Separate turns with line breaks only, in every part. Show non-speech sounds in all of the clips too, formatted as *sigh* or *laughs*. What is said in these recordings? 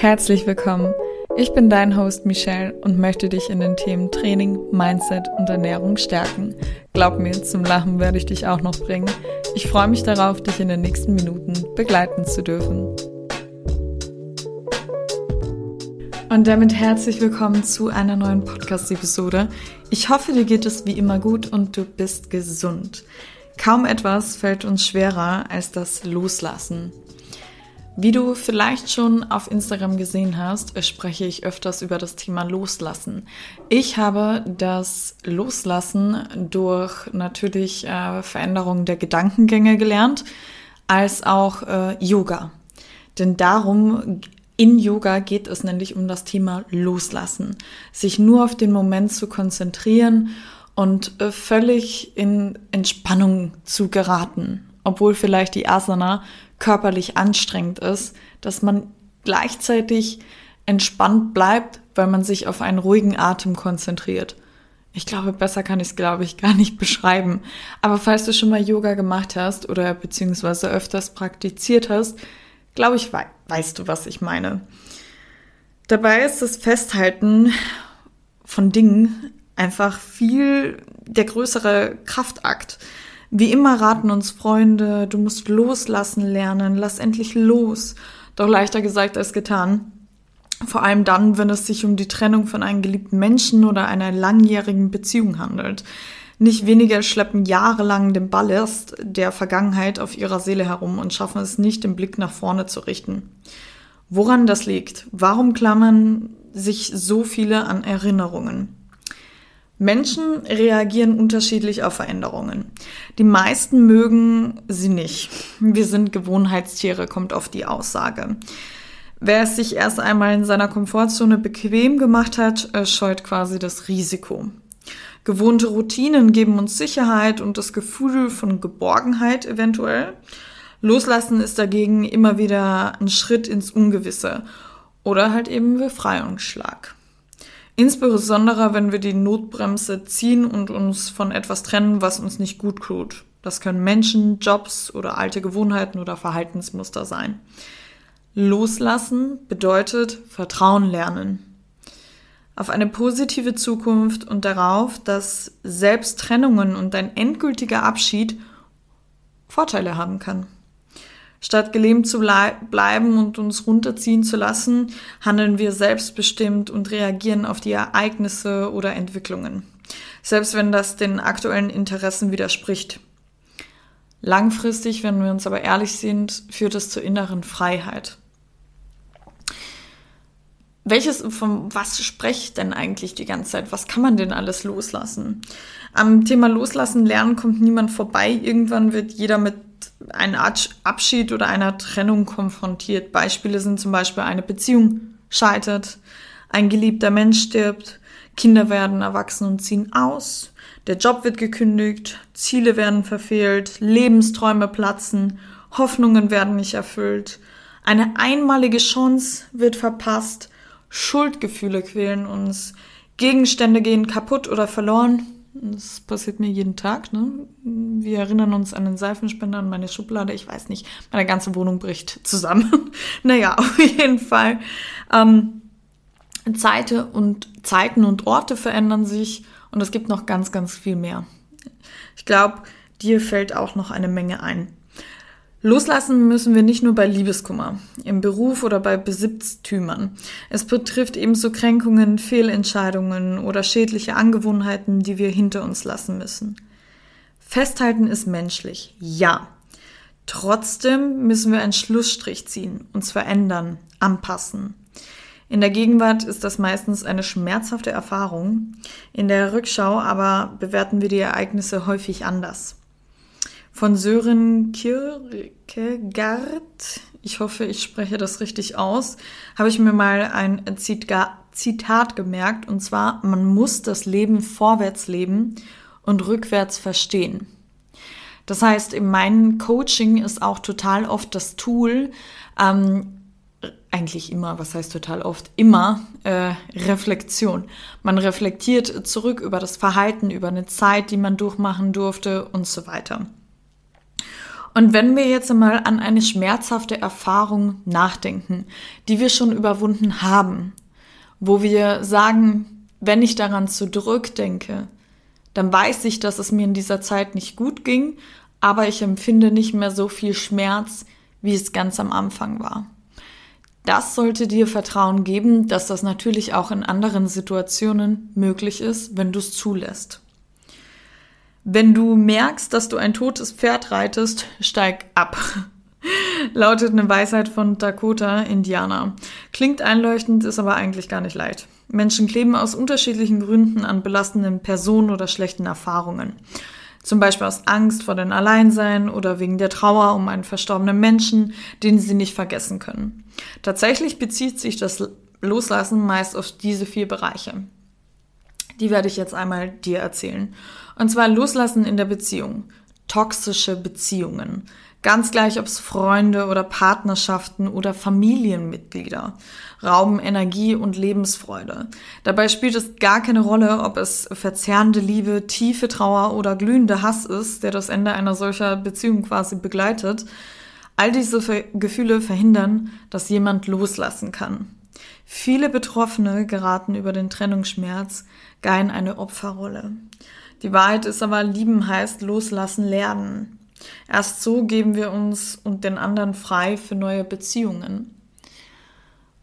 Herzlich willkommen. Ich bin dein Host Michelle und möchte dich in den Themen Training, Mindset und Ernährung stärken. Glaub mir, zum Lachen werde ich dich auch noch bringen. Ich freue mich darauf, dich in den nächsten Minuten begleiten zu dürfen. Und damit herzlich willkommen zu einer neuen Podcast-Episode. Ich hoffe, dir geht es wie immer gut und du bist gesund. Kaum etwas fällt uns schwerer als das Loslassen. Wie du vielleicht schon auf Instagram gesehen hast, spreche ich öfters über das Thema Loslassen. Ich habe das Loslassen durch natürlich äh, Veränderungen der Gedankengänge gelernt, als auch äh, Yoga. Denn darum in Yoga geht es nämlich um das Thema Loslassen, sich nur auf den Moment zu konzentrieren und äh, völlig in Entspannung zu geraten, obwohl vielleicht die Asana körperlich anstrengend ist, dass man gleichzeitig entspannt bleibt, weil man sich auf einen ruhigen Atem konzentriert. Ich glaube, besser kann ich es, glaube ich, gar nicht *laughs* beschreiben. Aber falls du schon mal Yoga gemacht hast oder beziehungsweise öfters praktiziert hast, glaube ich, we weißt du, was ich meine. Dabei ist das Festhalten von Dingen einfach viel der größere Kraftakt. Wie immer raten uns Freunde, du musst loslassen lernen, lass endlich los. Doch leichter gesagt als getan. Vor allem dann, wenn es sich um die Trennung von einem geliebten Menschen oder einer langjährigen Beziehung handelt. Nicht weniger schleppen jahrelang den Ballast der Vergangenheit auf ihrer Seele herum und schaffen es nicht, den Blick nach vorne zu richten. Woran das liegt? Warum klammern sich so viele an Erinnerungen? Menschen reagieren unterschiedlich auf Veränderungen. Die meisten mögen sie nicht. Wir sind Gewohnheitstiere, kommt oft die Aussage. Wer es sich erst einmal in seiner Komfortzone bequem gemacht hat, äh, scheut quasi das Risiko. Gewohnte Routinen geben uns Sicherheit und das Gefühl von Geborgenheit eventuell. Loslassen ist dagegen immer wieder ein Schritt ins Ungewisse oder halt eben Befreiungsschlag. Insbesondere, wenn wir die Notbremse ziehen und uns von etwas trennen, was uns nicht gut tut. Das können Menschen, Jobs oder alte Gewohnheiten oder Verhaltensmuster sein. Loslassen bedeutet Vertrauen lernen. Auf eine positive Zukunft und darauf, dass selbst Trennungen und ein endgültiger Abschied Vorteile haben kann. Statt gelähmt zu bleiben und uns runterziehen zu lassen, handeln wir selbstbestimmt und reagieren auf die Ereignisse oder Entwicklungen, selbst wenn das den aktuellen Interessen widerspricht. Langfristig, wenn wir uns aber ehrlich sind, führt es zur inneren Freiheit. Welches, von was spreche denn eigentlich die ganze Zeit? Was kann man denn alles loslassen? Am Thema Loslassen lernen kommt niemand vorbei. Irgendwann wird jeder mit einem Abschied oder einer Trennung konfrontiert. Beispiele sind zum Beispiel eine Beziehung scheitert, ein geliebter Mensch stirbt, Kinder werden erwachsen und ziehen aus, der Job wird gekündigt, Ziele werden verfehlt, Lebensträume platzen, Hoffnungen werden nicht erfüllt, eine einmalige Chance wird verpasst, Schuldgefühle quälen uns, Gegenstände gehen kaputt oder verloren, das passiert mir jeden Tag. Ne? Wir erinnern uns an den Seifenspender und meine Schublade. Ich weiß nicht, meine ganze Wohnung bricht zusammen. *laughs* naja, auf jeden Fall. Ähm, Zeiten und, Zeiten und Orte verändern sich und es gibt noch ganz, ganz viel mehr. Ich glaube, dir fällt auch noch eine Menge ein. Loslassen müssen wir nicht nur bei Liebeskummer, im Beruf oder bei Besitztümern. Es betrifft ebenso Kränkungen, Fehlentscheidungen oder schädliche Angewohnheiten, die wir hinter uns lassen müssen. Festhalten ist menschlich, ja. Trotzdem müssen wir einen Schlussstrich ziehen, uns verändern, anpassen. In der Gegenwart ist das meistens eine schmerzhafte Erfahrung. In der Rückschau aber bewerten wir die Ereignisse häufig anders von Sören Kierkegaard, ich hoffe, ich spreche das richtig aus, habe ich mir mal ein Zitat gemerkt, und zwar, man muss das Leben vorwärts leben und rückwärts verstehen. Das heißt, in meinem Coaching ist auch total oft das Tool, ähm, eigentlich immer, was heißt total oft, immer äh, Reflexion. Man reflektiert zurück über das Verhalten, über eine Zeit, die man durchmachen durfte und so weiter. Und wenn wir jetzt einmal an eine schmerzhafte Erfahrung nachdenken, die wir schon überwunden haben, wo wir sagen, wenn ich daran zurückdenke, dann weiß ich, dass es mir in dieser Zeit nicht gut ging, aber ich empfinde nicht mehr so viel Schmerz, wie es ganz am Anfang war. Das sollte dir Vertrauen geben, dass das natürlich auch in anderen Situationen möglich ist, wenn du es zulässt. Wenn du merkst, dass du ein totes Pferd reitest, steig ab. *laughs* Lautet eine Weisheit von Dakota Indianer. Klingt einleuchtend, ist aber eigentlich gar nicht leid. Menschen kleben aus unterschiedlichen Gründen an belastenden Personen oder schlechten Erfahrungen. Zum Beispiel aus Angst vor dem Alleinsein oder wegen der Trauer um einen verstorbenen Menschen, den sie nicht vergessen können. Tatsächlich bezieht sich das Loslassen meist auf diese vier Bereiche. Die werde ich jetzt einmal dir erzählen. Und zwar Loslassen in der Beziehung. Toxische Beziehungen. Ganz gleich, ob es Freunde oder Partnerschaften oder Familienmitglieder rauben Energie und Lebensfreude. Dabei spielt es gar keine Rolle, ob es verzehrende Liebe, tiefe Trauer oder glühende Hass ist, der das Ende einer solcher Beziehung quasi begleitet. All diese Ver Gefühle verhindern, dass jemand loslassen kann. Viele Betroffene geraten über den Trennungsschmerz gar in eine Opferrolle. Die Wahrheit ist aber, lieben heißt loslassen lernen. Erst so geben wir uns und den anderen frei für neue Beziehungen.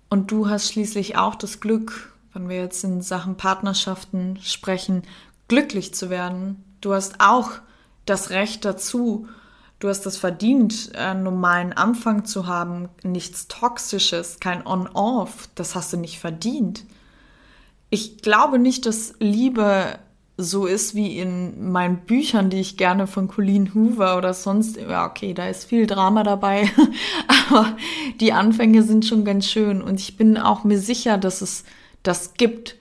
Und du hast schließlich auch das Glück, wenn wir jetzt in Sachen Partnerschaften sprechen, glücklich zu werden. Du hast auch das Recht dazu. Du hast es verdient, einen normalen Anfang zu haben, nichts Toxisches, kein On-Off. Das hast du nicht verdient. Ich glaube nicht, dass Liebe so ist wie in meinen Büchern, die ich gerne von Colleen Hoover oder sonst, ja, okay, da ist viel Drama dabei, *laughs* aber die Anfänge sind schon ganz schön und ich bin auch mir sicher, dass es das gibt.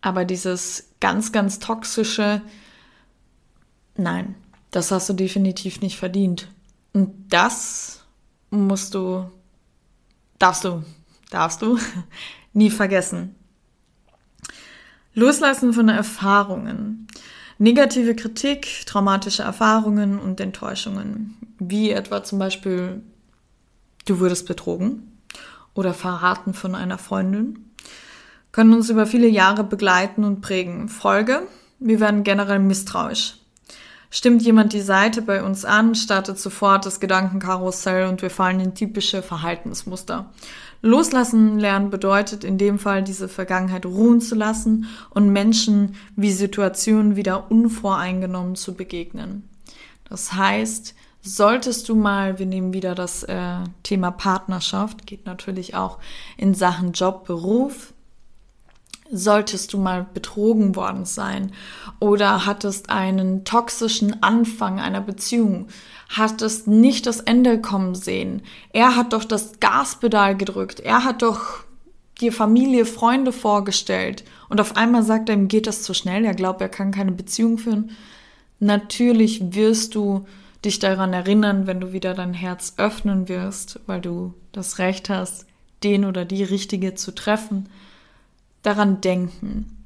Aber dieses ganz, ganz toxische, nein, das hast du definitiv nicht verdient. Und das musst du, darfst du, darfst du *laughs* nie vergessen. Loslassen von Erfahrungen. Negative Kritik, traumatische Erfahrungen und Enttäuschungen. Wie etwa zum Beispiel, du wurdest betrogen oder verraten von einer Freundin, können uns über viele Jahre begleiten und prägen. Folge, wir werden generell misstrauisch. Stimmt jemand die Seite bei uns an, startet sofort das Gedankenkarussell und wir fallen in typische Verhaltensmuster. Loslassen lernen bedeutet in dem Fall, diese Vergangenheit ruhen zu lassen und Menschen wie Situationen wieder unvoreingenommen zu begegnen. Das heißt, solltest du mal, wir nehmen wieder das äh, Thema Partnerschaft, geht natürlich auch in Sachen Job, Beruf, solltest du mal betrogen worden sein oder hattest einen toxischen Anfang einer Beziehung, hattest nicht das Ende kommen sehen. Er hat doch das Gaspedal gedrückt. Er hat doch dir Familie, Freunde vorgestellt. Und auf einmal sagt er, ihm geht das zu schnell. Er glaubt, er kann keine Beziehung führen. Natürlich wirst du dich daran erinnern, wenn du wieder dein Herz öffnen wirst, weil du das Recht hast, den oder die Richtige zu treffen daran denken.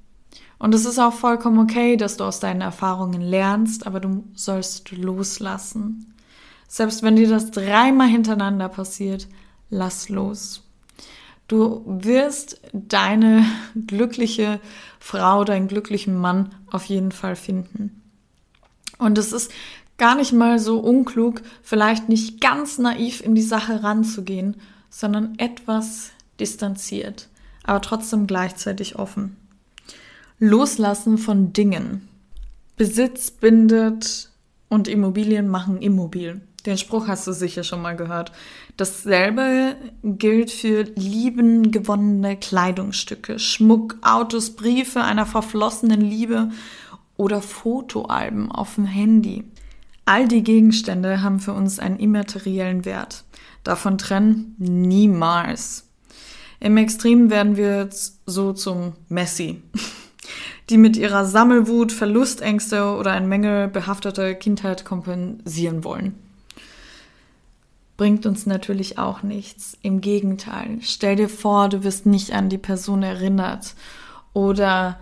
Und es ist auch vollkommen okay, dass du aus deinen Erfahrungen lernst, aber du sollst loslassen. Selbst wenn dir das dreimal hintereinander passiert, lass los. Du wirst deine *laughs* glückliche Frau, deinen glücklichen Mann auf jeden Fall finden. Und es ist gar nicht mal so unklug, vielleicht nicht ganz naiv in die Sache ranzugehen, sondern etwas distanziert aber trotzdem gleichzeitig offen. Loslassen von Dingen. Besitz bindet und Immobilien machen immobil. Den Spruch hast du sicher schon mal gehört. Dasselbe gilt für lieben gewonnene Kleidungsstücke, Schmuck, Autos, Briefe einer verflossenen Liebe oder Fotoalben auf dem Handy. All die Gegenstände haben für uns einen immateriellen Wert. Davon trennen niemals. Im Extrem werden wir so zum Messi, *laughs* die mit ihrer Sammelwut Verlustängste oder ein Mängel behaftete Kindheit kompensieren wollen. Bringt uns natürlich auch nichts. Im Gegenteil. Stell dir vor, du wirst nicht an die Person erinnert oder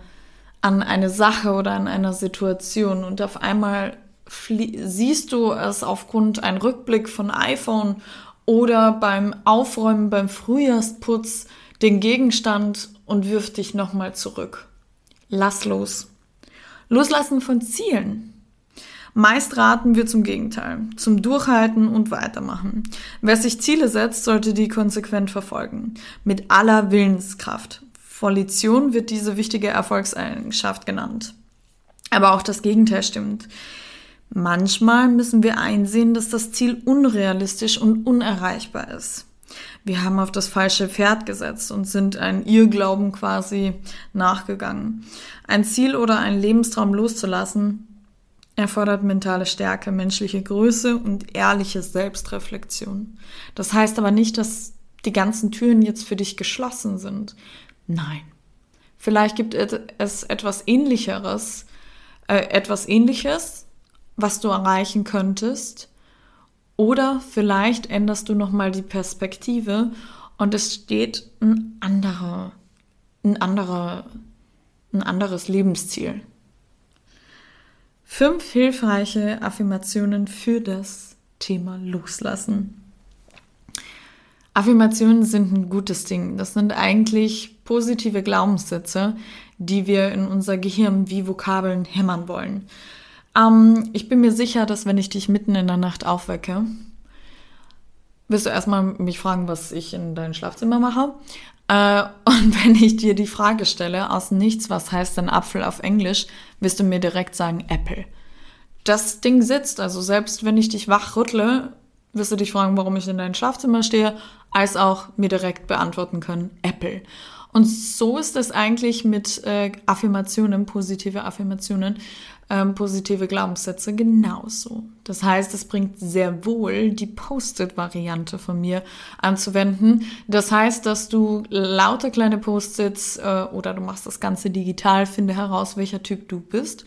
an eine Sache oder an eine Situation und auf einmal siehst du es aufgrund ein Rückblick von iPhone oder beim Aufräumen beim Frühjahrsputz den Gegenstand und wirf dich nochmal zurück. Lass los. Loslassen von Zielen. Meist raten wir zum Gegenteil, zum Durchhalten und Weitermachen. Wer sich Ziele setzt, sollte die konsequent verfolgen, mit aller Willenskraft. Volition wird diese wichtige Erfolgseigenschaft genannt. Aber auch das Gegenteil stimmt. Manchmal müssen wir einsehen, dass das Ziel unrealistisch und unerreichbar ist. Wir haben auf das falsche Pferd gesetzt und sind ein Irrglauben quasi nachgegangen. Ein Ziel oder einen Lebenstraum loszulassen erfordert mentale Stärke, menschliche Größe und ehrliche Selbstreflexion. Das heißt aber nicht, dass die ganzen Türen jetzt für dich geschlossen sind. Nein. Vielleicht gibt es etwas Ähnlicheres, äh, etwas Ähnliches, was du erreichen könntest. Oder vielleicht änderst du nochmal die Perspektive und es steht ein anderer, ein anderer, ein anderes Lebensziel. Fünf hilfreiche Affirmationen für das Thema Loslassen. Affirmationen sind ein gutes Ding. Das sind eigentlich positive Glaubenssätze, die wir in unser Gehirn wie Vokabeln hämmern wollen. Ähm, ich bin mir sicher, dass wenn ich dich mitten in der Nacht aufwecke, wirst du erstmal mich fragen, was ich in deinem Schlafzimmer mache. Äh, und *laughs* wenn ich dir die Frage stelle, aus nichts, was heißt denn Apfel auf Englisch, wirst du mir direkt sagen Apple. Das Ding sitzt, also selbst wenn ich dich wach rüttle, wirst du dich fragen, warum ich in deinem Schlafzimmer stehe, als auch mir direkt beantworten können, Apple. Und so ist es eigentlich mit äh, Affirmationen, positive Affirmationen, ähm, positive Glaubenssätze genauso. Das heißt, es bringt sehr wohl die Post-it-Variante von mir anzuwenden. Das heißt, dass du lauter kleine Post-its äh, oder du machst das Ganze digital, finde heraus, welcher Typ du bist,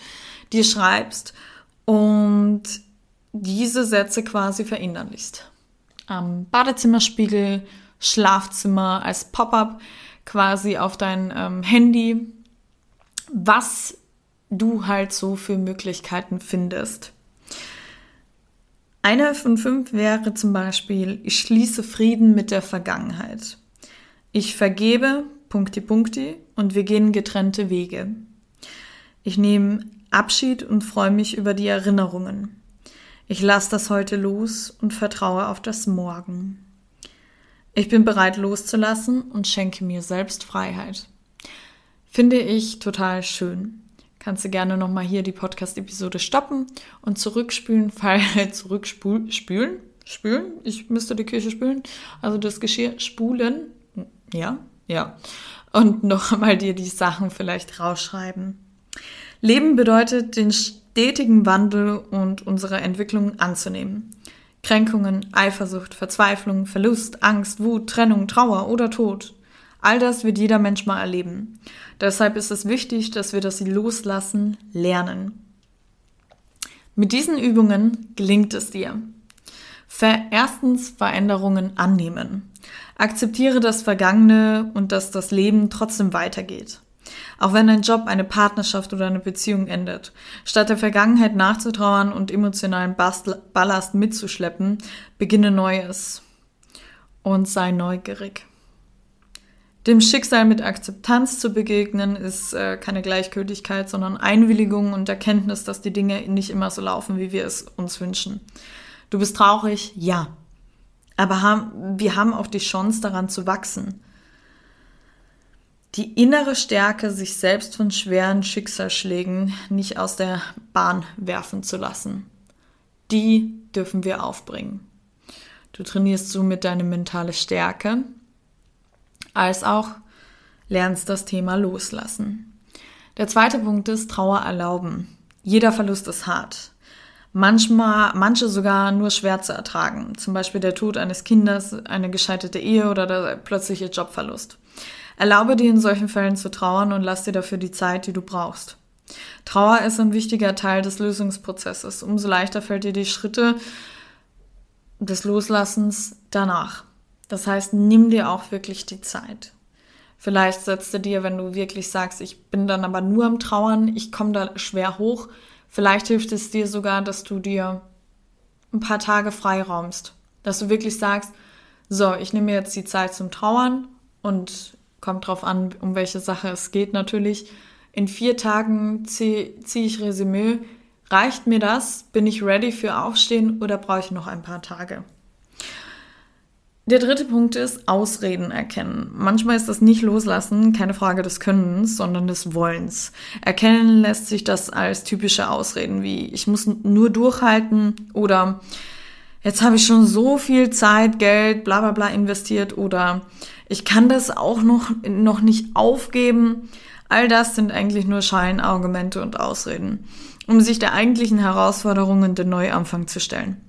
dir schreibst und diese Sätze quasi verinnerlichst. Am Badezimmerspiegel, Schlafzimmer als Pop-up quasi auf dein ähm, Handy, was du halt so für Möglichkeiten findest. Eine von fünf wäre zum Beispiel, ich schließe Frieden mit der Vergangenheit. Ich vergebe, Punkti Punkti, und wir gehen getrennte Wege. Ich nehme Abschied und freue mich über die Erinnerungen. Ich lasse das heute los und vertraue auf das Morgen. Ich bin bereit loszulassen und schenke mir selbst Freiheit. Finde ich total schön. Kannst du gerne nochmal hier die Podcast-Episode stoppen und zurückspülen, weil *laughs* zurückspülen, spülen, ich müsste die Küche spülen, also das Geschirr spulen, ja, ja, und *laughs* noch einmal dir die Sachen vielleicht rausschreiben. Leben bedeutet, den stetigen Wandel und unsere Entwicklung anzunehmen. Kränkungen, Eifersucht, Verzweiflung, Verlust, Angst, Wut, Trennung, Trauer oder Tod. All das wird jeder Mensch mal erleben. Deshalb ist es wichtig, dass wir das Loslassen lernen. Mit diesen Übungen gelingt es dir. Erstens Veränderungen annehmen. Akzeptiere das Vergangene und dass das Leben trotzdem weitergeht. Auch wenn ein Job, eine Partnerschaft oder eine Beziehung endet. Statt der Vergangenheit nachzutrauern und emotionalen Ballast mitzuschleppen, beginne Neues und sei neugierig. Dem Schicksal mit Akzeptanz zu begegnen, ist äh, keine Gleichgültigkeit, sondern Einwilligung und Erkenntnis, dass die Dinge nicht immer so laufen, wie wir es uns wünschen. Du bist traurig? Ja. Aber haben, wir haben auch die Chance, daran zu wachsen die innere Stärke, sich selbst von schweren Schicksalsschlägen nicht aus der Bahn werfen zu lassen. Die dürfen wir aufbringen. Du trainierst somit deine mentale Stärke, als auch lernst das Thema loslassen. Der zweite Punkt ist Trauer erlauben. Jeder Verlust ist hart. Manchmal, manche sogar nur schwer zu ertragen. Zum Beispiel der Tod eines Kindes, eine gescheiterte Ehe oder der plötzliche Jobverlust. Erlaube dir in solchen Fällen zu trauern und lass dir dafür die Zeit, die du brauchst. Trauer ist ein wichtiger Teil des Lösungsprozesses. Umso leichter fällt dir die Schritte des Loslassens danach. Das heißt, nimm dir auch wirklich die Zeit. Vielleicht setzt du dir, wenn du wirklich sagst, ich bin dann aber nur am Trauern, ich komme da schwer hoch, Vielleicht hilft es dir sogar, dass du dir ein paar Tage freiraumst. Dass du wirklich sagst, so, ich nehme jetzt die Zeit zum Trauern und kommt drauf an, um welche Sache es geht natürlich. In vier Tagen ziehe zieh ich Resümee. Reicht mir das? Bin ich ready für Aufstehen oder brauche ich noch ein paar Tage? Der dritte Punkt ist Ausreden erkennen. Manchmal ist das nicht loslassen keine Frage des Könnens, sondern des Wollens. Erkennen lässt sich das als typische Ausreden wie ich muss nur durchhalten oder jetzt habe ich schon so viel Zeit, Geld, bla bla bla investiert oder ich kann das auch noch, noch nicht aufgeben. All das sind eigentlich nur Scheinargumente und Ausreden, um sich der eigentlichen Herausforderungen den Neuanfang zu stellen.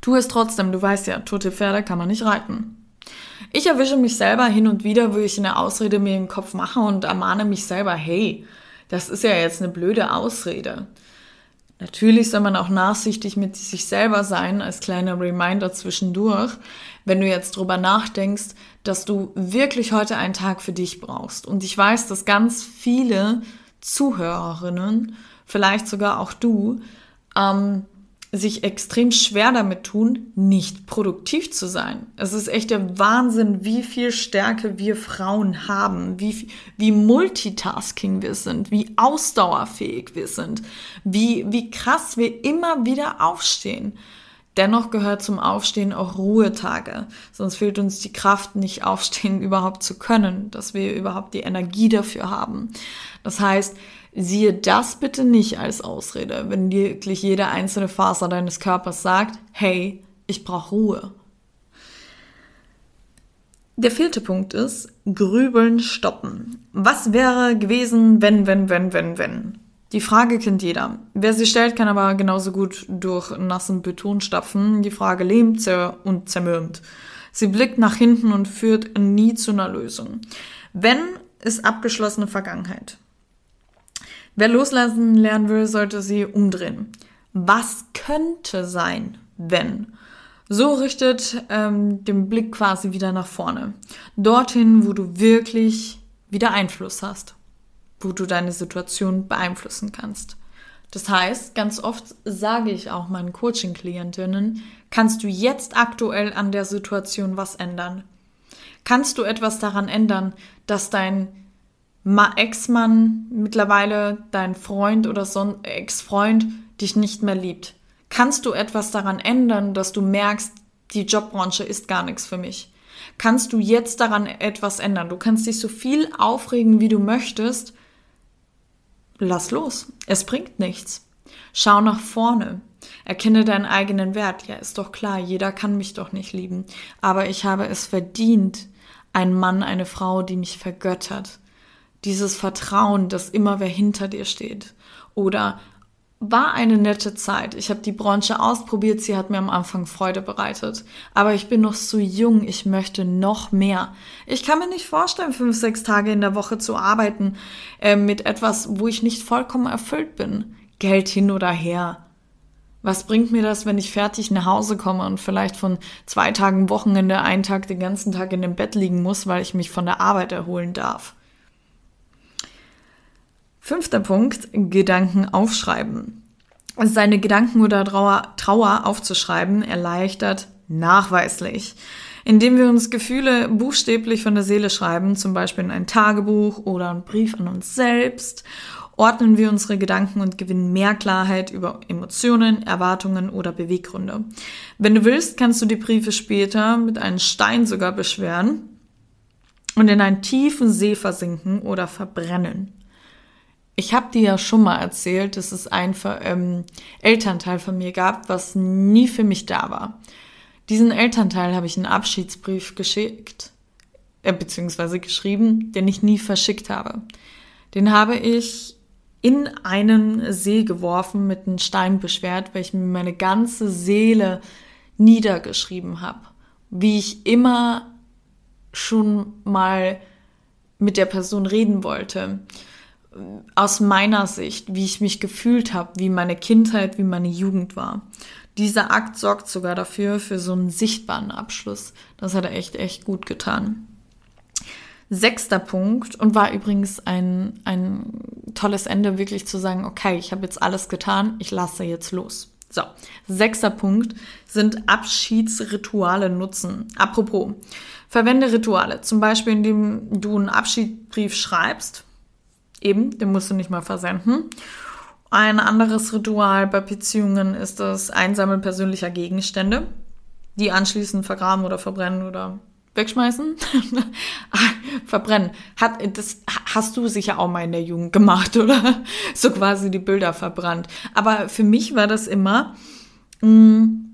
Tu es trotzdem, du weißt ja, tote Pferde kann man nicht reiten. Ich erwische mich selber hin und wieder, wo ich eine Ausrede mir im Kopf mache und ermahne mich selber, hey, das ist ja jetzt eine blöde Ausrede. Natürlich soll man auch nachsichtig mit sich selber sein, als kleiner Reminder zwischendurch, wenn du jetzt drüber nachdenkst, dass du wirklich heute einen Tag für dich brauchst. Und ich weiß, dass ganz viele Zuhörerinnen, vielleicht sogar auch du, ähm, sich extrem schwer damit tun, nicht produktiv zu sein. Es ist echt der Wahnsinn, wie viel Stärke wir Frauen haben, wie, wie multitasking wir sind, wie ausdauerfähig wir sind, wie, wie krass wir immer wieder aufstehen. Dennoch gehört zum Aufstehen auch Ruhetage, sonst fehlt uns die Kraft, nicht aufstehen *laughs* überhaupt zu können, dass wir überhaupt die Energie dafür haben. Das heißt, Siehe das bitte nicht als Ausrede, wenn wirklich jede einzelne Faser deines Körpers sagt, hey, ich brauche Ruhe. Der vierte Punkt ist, grübeln stoppen. Was wäre gewesen, wenn, wenn, wenn, wenn, wenn? Die Frage kennt jeder. Wer sie stellt, kann aber genauso gut durch nassen Beton stapfen. Die Frage lähmt und zermürbt. Sie blickt nach hinten und führt nie zu einer Lösung. Wenn ist abgeschlossene Vergangenheit. Wer loslassen lernen will, sollte sie umdrehen. Was könnte sein, wenn? So richtet ähm, den Blick quasi wieder nach vorne. Dorthin, wo du wirklich wieder Einfluss hast. Wo du deine Situation beeinflussen kannst. Das heißt, ganz oft sage ich auch meinen Coaching-Klientinnen, kannst du jetzt aktuell an der Situation was ändern? Kannst du etwas daran ändern, dass dein Ex-Mann, mittlerweile dein Freund oder so Ex-Freund dich nicht mehr liebt? Kannst du etwas daran ändern, dass du merkst, die Jobbranche ist gar nichts für mich? Kannst du jetzt daran etwas ändern? Du kannst dich so viel aufregen, wie du möchtest. Lass los. Es bringt nichts. Schau nach vorne. Erkenne deinen eigenen Wert. Ja, ist doch klar, jeder kann mich doch nicht lieben. Aber ich habe es verdient, ein Mann, eine Frau, die mich vergöttert dieses Vertrauen, dass immer wer hinter dir steht. Oder war eine nette Zeit. Ich habe die Branche ausprobiert, sie hat mir am Anfang Freude bereitet. Aber ich bin noch so jung, ich möchte noch mehr. Ich kann mir nicht vorstellen, fünf, sechs Tage in der Woche zu arbeiten äh, mit etwas, wo ich nicht vollkommen erfüllt bin. Geld hin oder her. Was bringt mir das, wenn ich fertig nach Hause komme und vielleicht von zwei Tagen Wochenende einen Tag den ganzen Tag in dem Bett liegen muss, weil ich mich von der Arbeit erholen darf? Fünfter Punkt, Gedanken aufschreiben. Seine Gedanken oder Trauer, Trauer aufzuschreiben erleichtert nachweislich. Indem wir uns Gefühle buchstäblich von der Seele schreiben, zum Beispiel in ein Tagebuch oder einen Brief an uns selbst, ordnen wir unsere Gedanken und gewinnen mehr Klarheit über Emotionen, Erwartungen oder Beweggründe. Wenn du willst, kannst du die Briefe später mit einem Stein sogar beschweren und in einen tiefen See versinken oder verbrennen. Ich habe dir ja schon mal erzählt, dass es einen ähm, Elternteil von mir gab, was nie für mich da war. Diesen Elternteil habe ich einen Abschiedsbrief geschickt, äh, beziehungsweise geschrieben, den ich nie verschickt habe. Den habe ich in einen See geworfen, mit einem Stein beschwert, weil ich mir meine ganze Seele niedergeschrieben habe. Wie ich immer schon mal mit der Person reden wollte aus meiner Sicht, wie ich mich gefühlt habe, wie meine Kindheit, wie meine Jugend war. Dieser Akt sorgt sogar dafür, für so einen sichtbaren Abschluss. Das hat er echt, echt gut getan. Sechster Punkt und war übrigens ein, ein tolles Ende, wirklich zu sagen, okay, ich habe jetzt alles getan, ich lasse jetzt los. So, sechster Punkt sind Abschiedsrituale nutzen. Apropos, verwende Rituale, zum Beispiel indem du einen Abschiedsbrief schreibst, eben, den musst du nicht mal versenden. Ein anderes Ritual bei Beziehungen ist das Einsammeln persönlicher Gegenstände, die anschließend vergraben oder verbrennen oder wegschmeißen, *laughs* verbrennen. Hat, das hast du sicher auch mal in der Jugend gemacht, *laughs* oder? So quasi die Bilder verbrannt. Aber für mich war das immer mh, mm,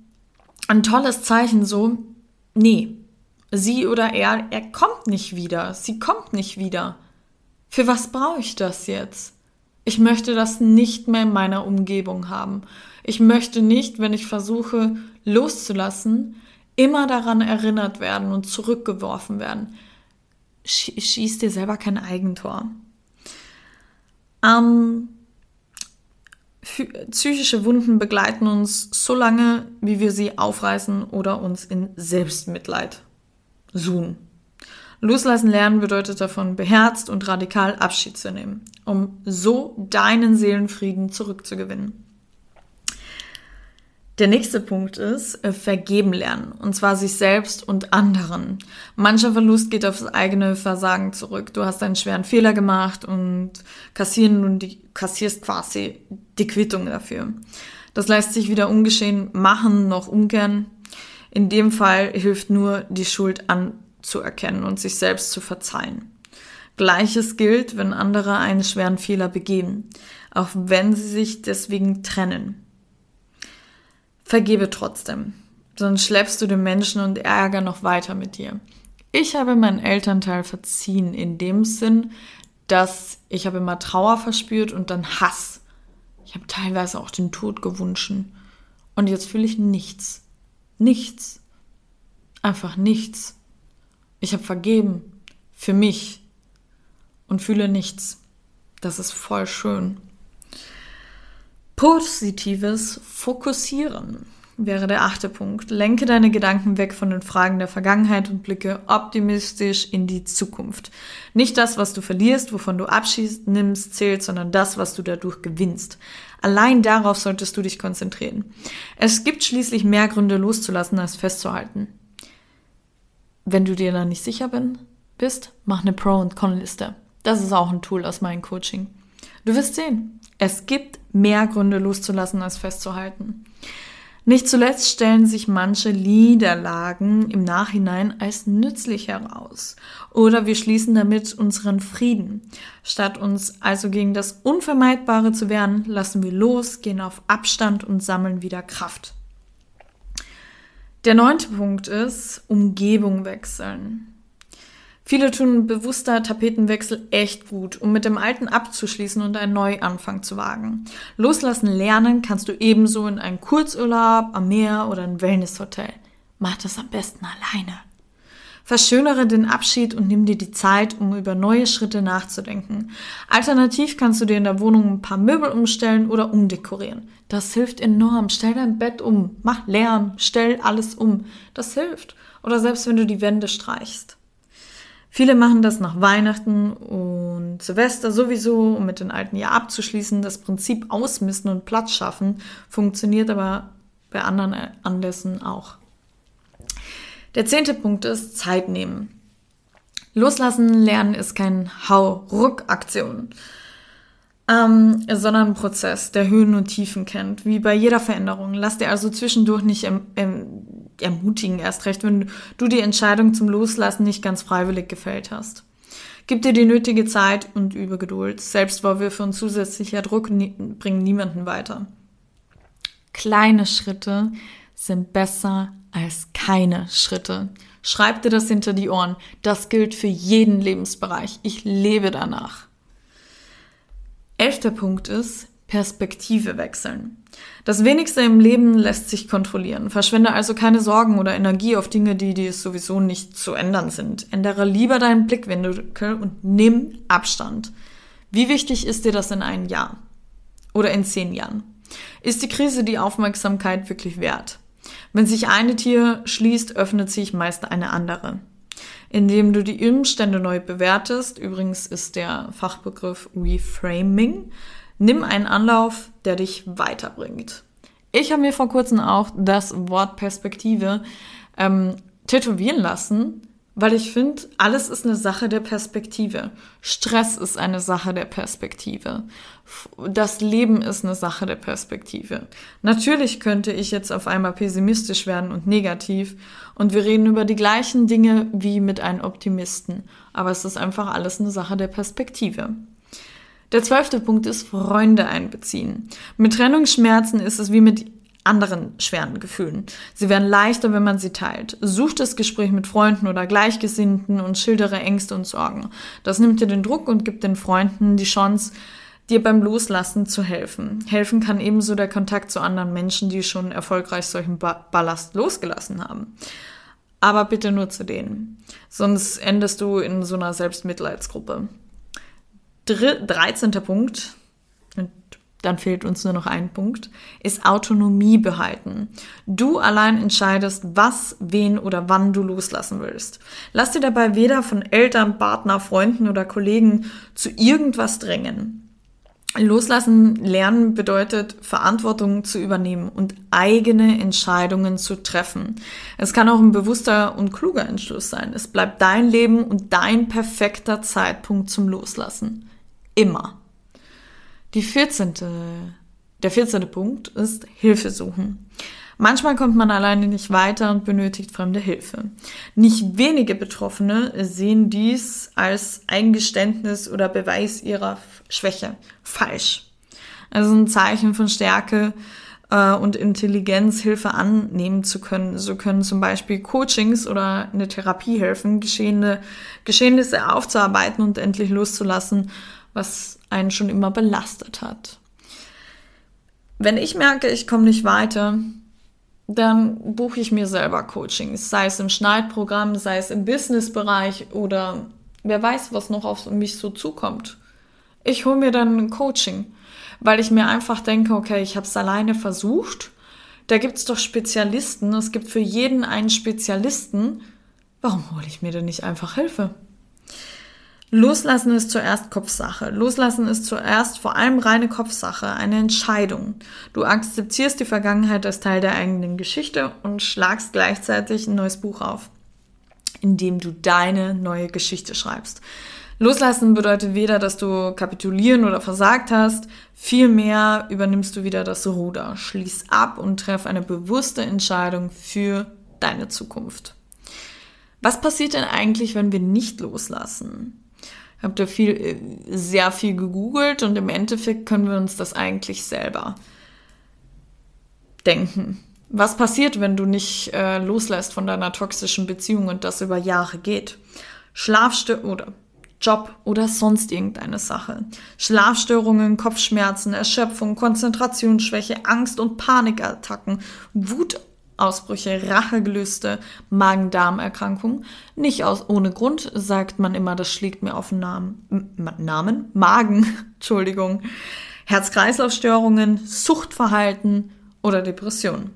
ein tolles Zeichen, so, nee, sie oder er, er kommt nicht wieder, sie kommt nicht wieder. Für was brauche ich das jetzt? Ich möchte das nicht mehr in meiner Umgebung haben. Ich möchte nicht, wenn ich versuche loszulassen, immer daran erinnert werden und zurückgeworfen werden. Schieß dir selber kein Eigentor. Ähm, psychische Wunden begleiten uns so lange, wie wir sie aufreißen oder uns in Selbstmitleid suchen. Loslassen lernen bedeutet davon, beherzt und radikal Abschied zu nehmen, um so deinen Seelenfrieden zurückzugewinnen. Der nächste Punkt ist äh, vergeben lernen, und zwar sich selbst und anderen. Mancher Verlust geht aufs eigene Versagen zurück. Du hast einen schweren Fehler gemacht und kassieren nun die, kassierst quasi die Quittung dafür. Das lässt sich weder ungeschehen machen noch umkehren. In dem Fall hilft nur, die Schuld anzuerkennen und sich selbst zu verzeihen. Gleiches gilt, wenn andere einen schweren Fehler begehen, auch wenn sie sich deswegen trennen. Vergebe trotzdem, sonst schleppst du den Menschen und Ärger noch weiter mit dir. Ich habe meinen Elternteil verziehen in dem Sinn, dass ich habe immer Trauer verspürt und dann Hass. Ich habe teilweise auch den Tod gewünscht. Und jetzt fühle ich nichts. Nichts. Einfach nichts. Ich habe vergeben. Für mich. Und fühle nichts. Das ist voll schön. Positives Fokussieren wäre der achte Punkt. Lenke deine Gedanken weg von den Fragen der Vergangenheit und blicke optimistisch in die Zukunft. Nicht das, was du verlierst, wovon du Abschied nimmst, zählt, sondern das, was du dadurch gewinnst. Allein darauf solltest du dich konzentrieren. Es gibt schließlich mehr Gründe loszulassen, als festzuhalten. Wenn du dir da nicht sicher bin, bist, mach eine Pro- und Con-Liste. Das ist auch ein Tool aus meinem Coaching. Du wirst sehen, es gibt mehr Gründe loszulassen als festzuhalten. Nicht zuletzt stellen sich manche Niederlagen im Nachhinein als nützlich heraus. Oder wir schließen damit unseren Frieden. Statt uns also gegen das Unvermeidbare zu wehren, lassen wir los, gehen auf Abstand und sammeln wieder Kraft. Der neunte Punkt ist Umgebung wechseln. Viele tun bewusster Tapetenwechsel echt gut, um mit dem Alten abzuschließen und einen Neuanfang zu wagen. Loslassen lernen kannst du ebenso in einem Kurzurlaub, am Meer oder ein Wellnesshotel. Mach das am besten alleine. Verschönere den Abschied und nimm dir die Zeit, um über neue Schritte nachzudenken. Alternativ kannst du dir in der Wohnung ein paar Möbel umstellen oder umdekorieren. Das hilft enorm. Stell dein Bett um, mach Lärm, stell alles um. Das hilft. Oder selbst wenn du die Wände streichst. Viele machen das nach Weihnachten und Silvester sowieso, um mit dem alten Jahr abzuschließen. Das Prinzip ausmisten und Platz schaffen funktioniert aber bei anderen Anlässen auch. Der zehnte Punkt ist Zeit nehmen. Loslassen lernen ist kein Hau-Ruck-Aktion ähm, sondern ein Prozess, der Höhen und Tiefen kennt, wie bei jeder Veränderung. Lass dir also zwischendurch nicht erm erm ermutigen, erst recht, wenn du die Entscheidung zum Loslassen nicht ganz freiwillig gefällt hast. Gib dir die nötige Zeit und übe Geduld. Selbstvorwürfe und zusätzlicher Druck bringen niemanden weiter. Kleine Schritte sind besser als keine Schritte. Schreib dir das hinter die Ohren. Das gilt für jeden Lebensbereich. Ich lebe danach. Elfter Punkt ist Perspektive wechseln. Das wenigste im Leben lässt sich kontrollieren. Verschwende also keine Sorgen oder Energie auf Dinge, die dir sowieso nicht zu ändern sind. Ändere lieber deinen Blickwinkel und nimm Abstand. Wie wichtig ist dir das in einem Jahr? Oder in zehn Jahren? Ist die Krise die Aufmerksamkeit wirklich wert? Wenn sich eine Tür schließt, öffnet sich meist eine andere. indem du die Umstände neu bewertest. Übrigens ist der Fachbegriff Reframing. Nimm einen Anlauf, der dich weiterbringt. Ich habe mir vor kurzem auch das Wort Perspektive ähm, tätowieren lassen, weil ich finde, alles ist eine Sache der Perspektive. Stress ist eine Sache der Perspektive. Das Leben ist eine Sache der Perspektive. Natürlich könnte ich jetzt auf einmal pessimistisch werden und negativ und wir reden über die gleichen Dinge wie mit einem Optimisten. Aber es ist einfach alles eine Sache der Perspektive. Der zwölfte Punkt ist Freunde einbeziehen. Mit Trennungsschmerzen ist es wie mit anderen schweren Gefühlen. Sie werden leichter, wenn man sie teilt. Such das Gespräch mit Freunden oder Gleichgesinnten und schildere Ängste und Sorgen. Das nimmt dir den Druck und gibt den Freunden die Chance, dir beim Loslassen zu helfen. Helfen kann ebenso der Kontakt zu anderen Menschen, die schon erfolgreich solchen Ballast losgelassen haben. Aber bitte nur zu denen. Sonst endest du in so einer Selbstmitleidsgruppe. 13. Punkt, dann fehlt uns nur noch ein Punkt, ist Autonomie behalten. Du allein entscheidest, was, wen oder wann du loslassen willst. Lass dir dabei weder von Eltern, Partner, Freunden oder Kollegen zu irgendwas drängen. Loslassen lernen bedeutet, Verantwortung zu übernehmen und eigene Entscheidungen zu treffen. Es kann auch ein bewusster und kluger Entschluss sein. Es bleibt dein Leben und dein perfekter Zeitpunkt zum Loslassen. Immer. Die 14. Der 14. Punkt ist Hilfe suchen. Manchmal kommt man alleine nicht weiter und benötigt fremde Hilfe. Nicht wenige Betroffene sehen dies als Eingeständnis oder Beweis ihrer Schwäche. Falsch. Also ein Zeichen von Stärke äh, und Intelligenz, Hilfe annehmen zu können. So können zum Beispiel Coachings oder eine Therapie helfen, geschehene Geschehnisse aufzuarbeiten und endlich loszulassen, was einen schon immer belastet hat. Wenn ich merke, ich komme nicht weiter, dann buche ich mir selber Coachings, sei es im Schneidprogramm, sei es im Businessbereich oder wer weiß, was noch auf mich so zukommt. Ich hole mir dann ein Coaching, weil ich mir einfach denke, okay, ich habe es alleine versucht. Da gibt es doch Spezialisten, es gibt für jeden einen Spezialisten. Warum hole ich mir denn nicht einfach Hilfe? Loslassen ist zuerst Kopfsache. Loslassen ist zuerst vor allem reine Kopfsache, eine Entscheidung. Du akzeptierst die Vergangenheit als Teil der eigenen Geschichte und schlagst gleichzeitig ein neues Buch auf, in dem du deine neue Geschichte schreibst. Loslassen bedeutet weder, dass du kapitulieren oder versagt hast, vielmehr übernimmst du wieder das Ruder, schließ ab und treff eine bewusste Entscheidung für deine Zukunft. Was passiert denn eigentlich, wenn wir nicht loslassen? Habe da viel, äh, sehr viel gegoogelt und im Endeffekt können wir uns das eigentlich selber denken. Was passiert, wenn du nicht äh, loslässt von deiner toxischen Beziehung und das über Jahre geht? Schlafstörungen oder Job oder sonst irgendeine Sache. Schlafstörungen, Kopfschmerzen, Erschöpfung, Konzentrationsschwäche, Angst und Panikattacken, Wut Ausbrüche, Rachegelüste, Magen-Darm-Erkrankung. Nicht aus ohne Grund sagt man immer, das schlägt mir auf den Namen, Namen? Magen, *laughs* Entschuldigung. Herz-Kreislauf-Störungen, Suchtverhalten oder Depressionen.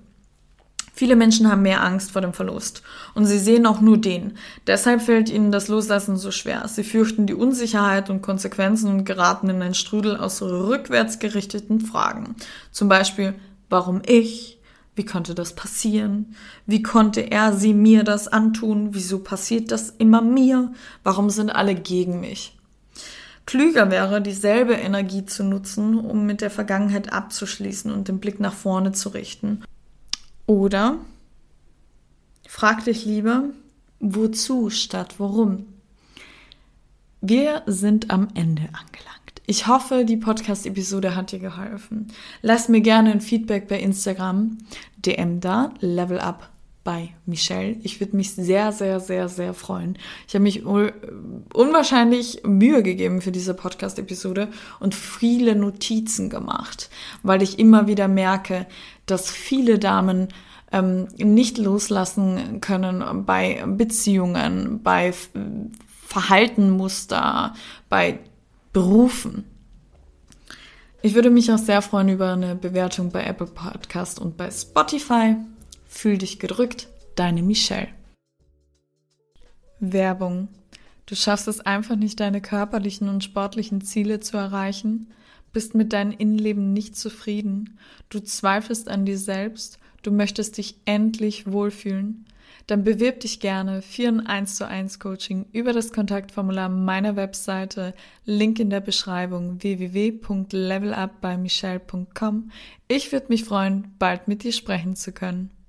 Viele Menschen haben mehr Angst vor dem Verlust und sie sehen auch nur den. Deshalb fällt ihnen das Loslassen so schwer. Sie fürchten die Unsicherheit und Konsequenzen und geraten in einen Strudel aus rückwärts gerichteten Fragen. Zum Beispiel, warum ich? Wie konnte das passieren? Wie konnte er sie mir das antun? Wieso passiert das immer mir? Warum sind alle gegen mich? Klüger wäre, dieselbe Energie zu nutzen, um mit der Vergangenheit abzuschließen und den Blick nach vorne zu richten. Oder frag dich lieber, wozu statt warum. Wir sind am Ende angelangt. Ich hoffe, die Podcast-Episode hat dir geholfen. Lass mir gerne ein Feedback bei Instagram, DM da, Level Up bei Michelle. Ich würde mich sehr, sehr, sehr, sehr freuen. Ich habe mich unwahrscheinlich Mühe gegeben für diese Podcast-Episode und viele Notizen gemacht, weil ich immer wieder merke, dass viele Damen ähm, nicht loslassen können bei Beziehungen, bei Verhaltenmuster, bei berufen. Ich würde mich auch sehr freuen über eine Bewertung bei Apple Podcast und bei Spotify. Fühl dich gedrückt, deine Michelle. Werbung. Du schaffst es einfach nicht, deine körperlichen und sportlichen Ziele zu erreichen, bist mit deinem Innenleben nicht zufrieden, du zweifelst an dir selbst, du möchtest dich endlich wohlfühlen, dann bewirb dich gerne für ein 1 zu 1 Coaching über das Kontaktformular meiner Webseite, Link in der Beschreibung www.levelupbymichelle.com. Ich würde mich freuen, bald mit dir sprechen zu können.